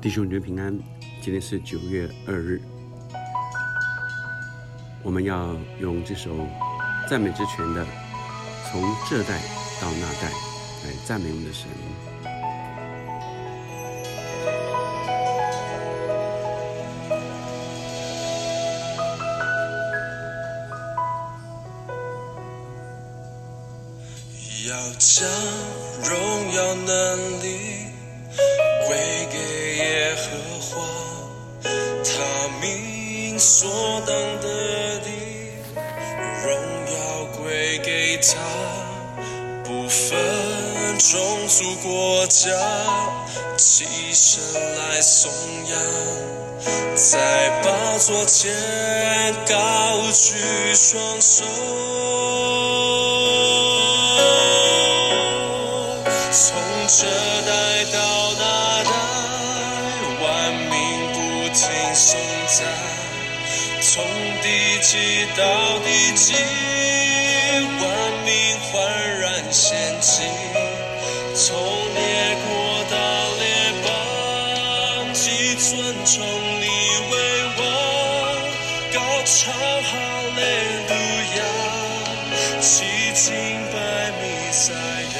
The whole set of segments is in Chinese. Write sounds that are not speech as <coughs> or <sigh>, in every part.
弟兄姐妹平安，今天是九月二日，我们要用这首赞美之泉的《从这代到那代》来赞美我们的神。要将荣耀能力归给所当得的荣耀归给他，不分种族国家，起身来颂扬，在宝座前高举双手。到地极，万民焕然献祭；从列国到列邦，既尊崇你为王，高唱哈利路亚，齐敬拜弥赛亚。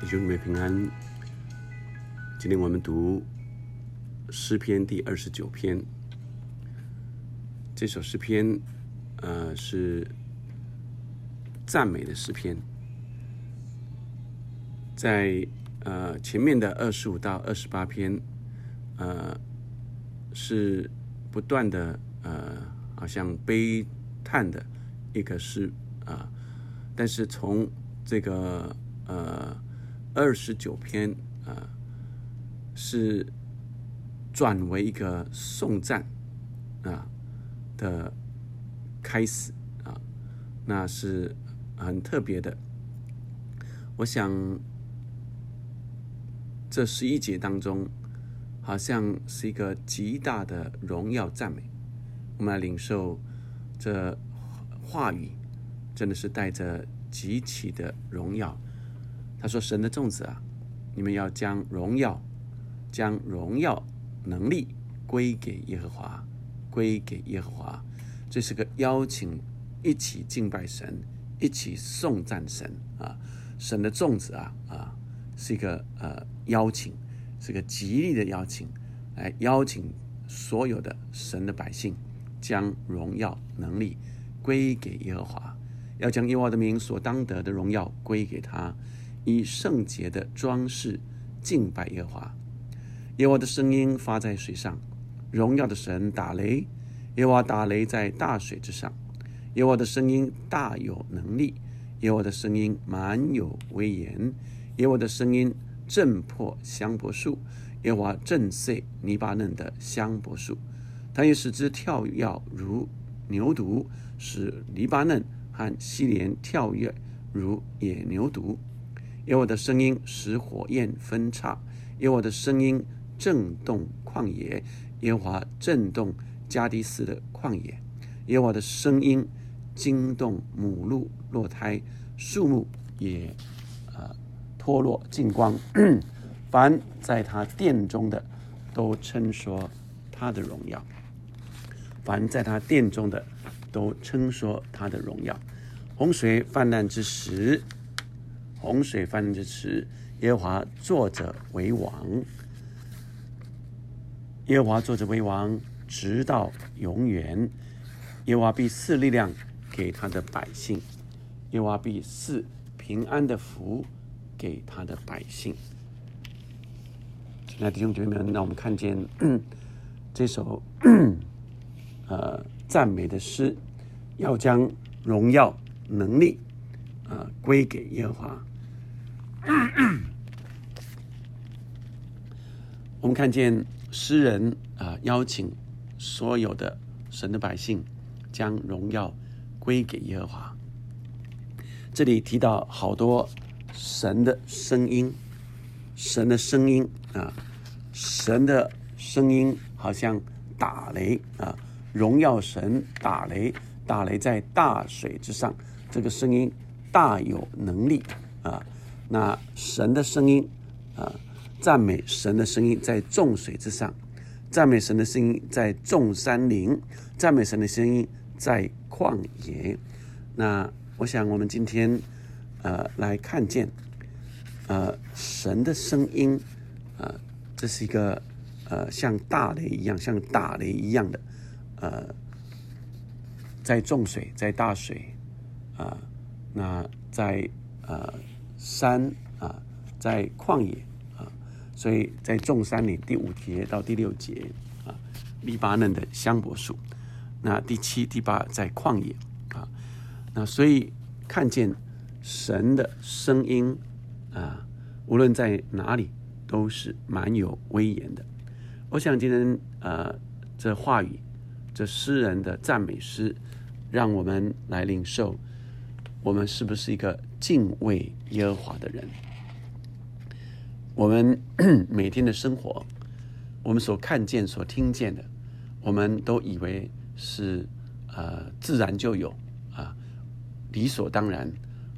弟兄姊妹平安。今天我们读诗篇第二十九篇。这首诗篇，呃，是赞美的诗篇。在呃前面的二十五到二十八篇，呃，是不断的呃，好像悲叹的一个诗啊、但是从这个呃二十九篇啊、是转为一个颂赞啊的开始啊，那是很特别的。我想这十一节当中，好像是一个极大的荣耀赞美。我们来领受这话语，真的是带着极其的荣耀。他说：“神的众子啊，你们要将荣耀、将荣耀能力归给耶和华，归给耶和华。”这是个邀请，一起敬拜神，一起颂赞神啊！神的众子啊啊，是一个呃邀请，是个极力的邀请，来邀请所有的神的百姓，将荣耀能力归给耶和华，要将耶和华的名所当得的荣耀归给他，以圣洁的装饰敬拜耶和华。耶和的声音发在水上，荣耀的神打雷，耶和打雷在大水之上。耶和的声音大有能力，耶和的声音满有威严，耶和的声音震破香柏树，耶和震碎黎巴嫩的香柏树，他也使之跳跃如牛犊，使黎巴嫩和西连跳跃如野牛犊。耶和的声音使火焰分叉，耶和的声音震动旷野，耶和华震动加迪斯的旷野，耶和华的声音惊动母鹿落胎，树木也呃脱落尽光，<coughs> 凡在他殿中的都称说他的荣耀，凡在他殿中的都称说他的荣耀。洪水泛滥之时，洪水泛滥之时，耶和华坐着为王。耶和华坐着为王，直到永远。耶和华必赐力量给他的百姓，耶和华必赐平安的福给他的百姓。亲爱的弟兄姐妹们，让我们看见 <coughs> 这首 <coughs> 呃赞美的诗，要将荣耀能力啊、归给耶和华。<coughs> 我们看见诗人啊、邀请所有的神的百姓将荣耀归给耶和华。这里提到好多神的声音，神的声音啊，神的声音好像打雷啊，荣耀神打雷打雷在大水之上，这个声音大有能力啊。那神的声音啊，赞美神的声音在众水之上，赞美神的声音在众山林，赞美神的声音在旷野。那我想我们今天呃来看见呃神的声音呃，这是一个呃像大雷一样，像打雷一样的呃。在众水，在大水，啊，那在呃山啊，在旷野，所以在众山里第五节到第六节啊，黎巴嫩的香柏树，那第七、第八在旷野啊，那所以看见神的声音啊，无论在哪里都是蛮有威严的。我想今天呃，这话语，这诗人的赞美诗。让我们来领受，我们是不是一个敬畏耶和华的人？我们 <clears throat> 每天的生活，我们所看见、所听见的，我们都以为是呃自然就有啊，理所当然。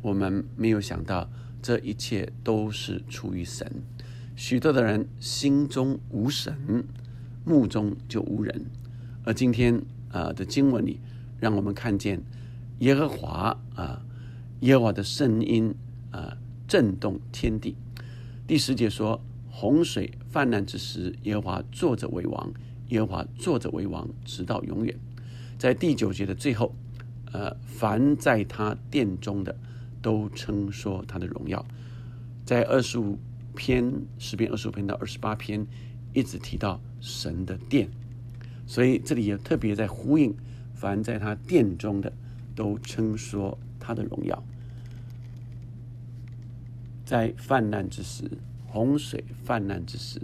我们没有想到，这一切都是出于神。许多的人心中无神，目中就无人。而今天啊的经文里。让我们看见耶和华啊，耶和华的声音啊，震动天地。第十节说：洪水泛滥之时，耶和华坐着为王，耶和华坐着为王，直到永远。在第九节的最后，呃，凡在他殿中的，都称说他的荣耀。在二十五篇诗篇二十五篇到二十八篇，一直提到神的殿，所以这里也特别在呼应。凡在他殿中的，都称说他的荣耀。在泛滥之时，洪水泛滥之时，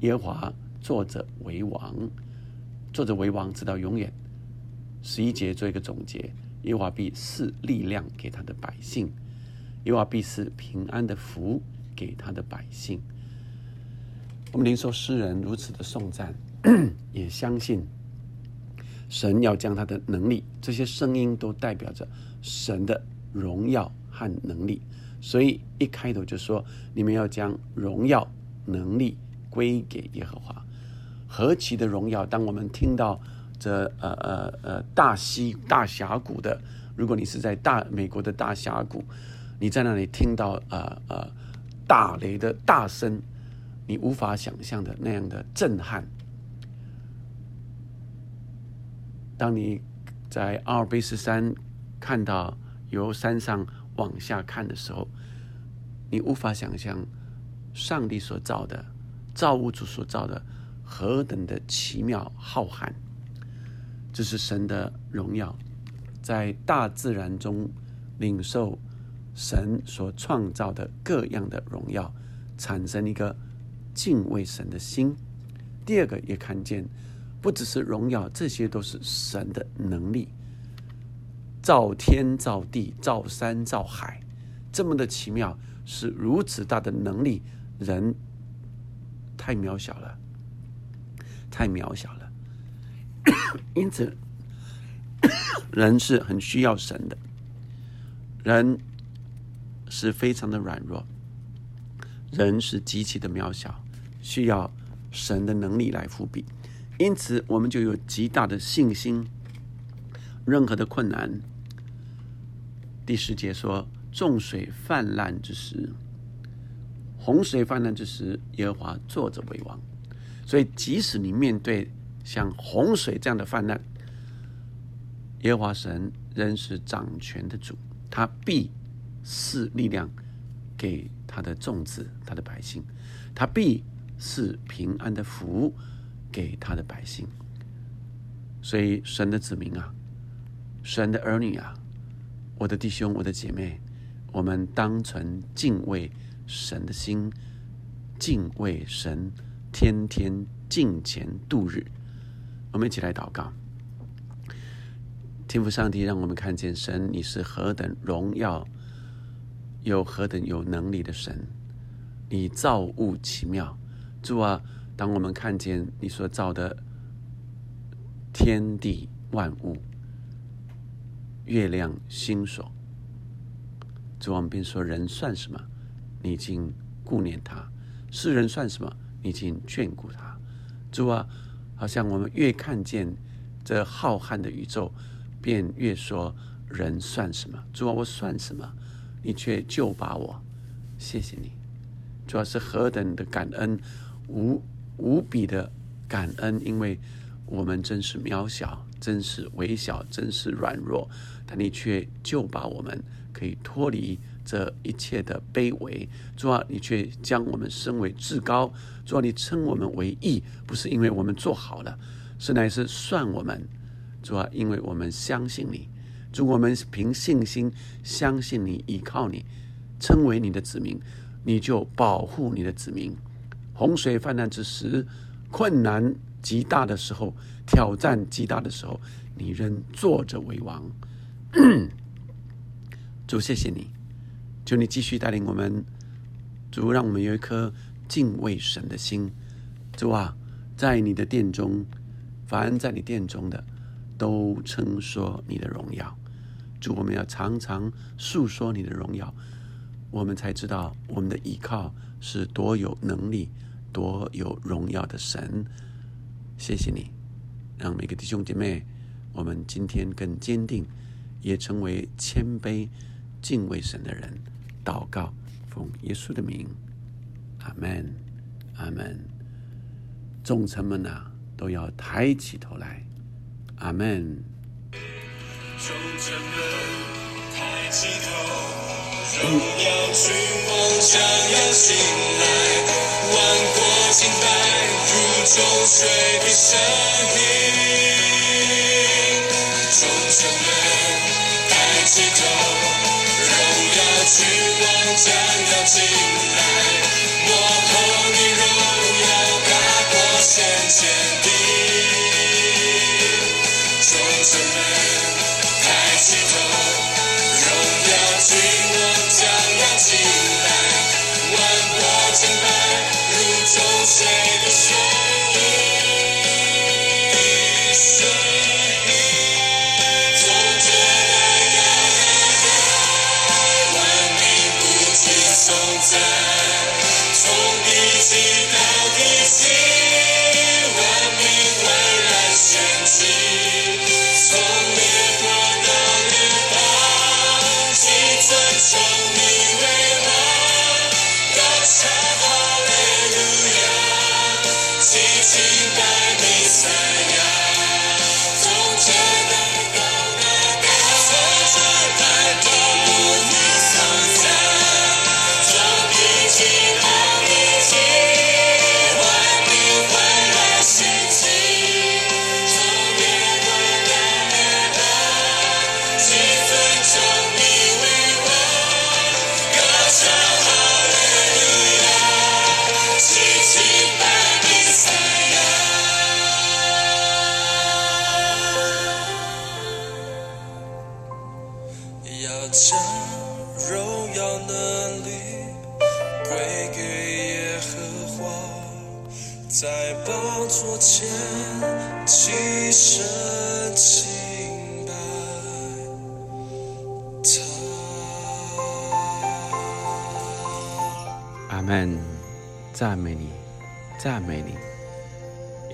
耶和华坐着为王，坐着为王直到永远。十一节做一个总结：耶和华必赐力量给他的百姓，耶和华必赐平安的福给他的百姓。我们灵受诗人如此的颂赞，<clears throat> 也相信。神要将他的能力，这些声音都代表着神的荣耀和能力，所以一开头就说：你们要将荣耀能力归给耶和华。何其的荣耀！当我们听到这呃呃呃大溪大峡谷的，如果你是在大美国的大峡谷，你在那里听到呃呃大雷的大声，你无法想象的那样的震撼。当你在阿尔卑斯山看到由山上往下看的时候，你无法想象上帝所造的造物主所造的何等的奇妙浩瀚。这是神的荣耀，在大自然中领受神所创造的各样的荣耀，产生一个敬畏神的心。第二个也看见。不只是荣耀，这些都是神的能力。造天造地造山造海，这么的奇妙，是如此大的能力，人太渺小了，太渺小了。<coughs> 因此，人是很需要神的，人是非常的软弱，人是极其的渺小，需要神的能力来复辟。因此，我们就有极大的信心。任何的困难，第十节说：“众水泛滥之时，洪水泛滥之时，耶和华坐着为王。”所以，即使你面对像洪水这样的泛滥，耶和华神仍是掌权的主，他必赐力量给他的众子、他的百姓，他必赐平安的福。给他的百姓，所以神的子民啊，神的儿女啊，我的弟兄，我的姐妹，我们当存敬畏神的心，敬畏神，天天敬虔度日。我们一起来祷告，天父上帝，让我们看见神，你是何等荣耀，有何等有能力的神，你造物奇妙，主啊。当我们看见你所造的天地万物，月亮星所。主，我们便说人算什么？你已经顾念他；世人算什么？你已经眷顾他。主啊，好像我们越看见这浩瀚的宇宙，便越说人算什么？主啊，我算什么？你却救把我，谢谢你。主要是何等的感恩，无无比的感恩，因为我们真是渺小，真是微小，真是软弱，但你却就把我们。可以脱离这一切的卑微，主啊，你却将我们升为至高。主啊，你称我们为义，不是因为我们做好了，是乃是算我们。主啊，因为我们相信你，主，我们凭信心相信你，依靠你，称为你的子民，你就保护你的子民。洪水泛滥之时，困难极大的时候，挑战极大的时候，你仍坐着为王。主，谢谢你，求你继续带领我们。主，让我们有一颗敬畏神的心。主啊，在你的殿中，凡在你殿中的，都称说你的荣耀。主，我们要常常诉说你的荣耀，我们才知道我们的依靠是多有能力、多有荣耀的神。谢谢你，让每个弟兄姐妹，我们今天更坚定，也成为谦卑。敬畏神的人，祷告，奉耶稣的名，阿门，阿门。众臣们呐，都要抬起头来，阿门。众臣们抬起头，荣耀君王将要醒来，万国敬拜，如众水的声音。众臣们抬起头。君王将要进来，我和你荣耀大过先前起身敬拜阿门，赞美你，赞美你，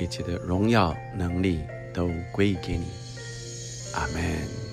一切的荣耀能力都归给你。阿门。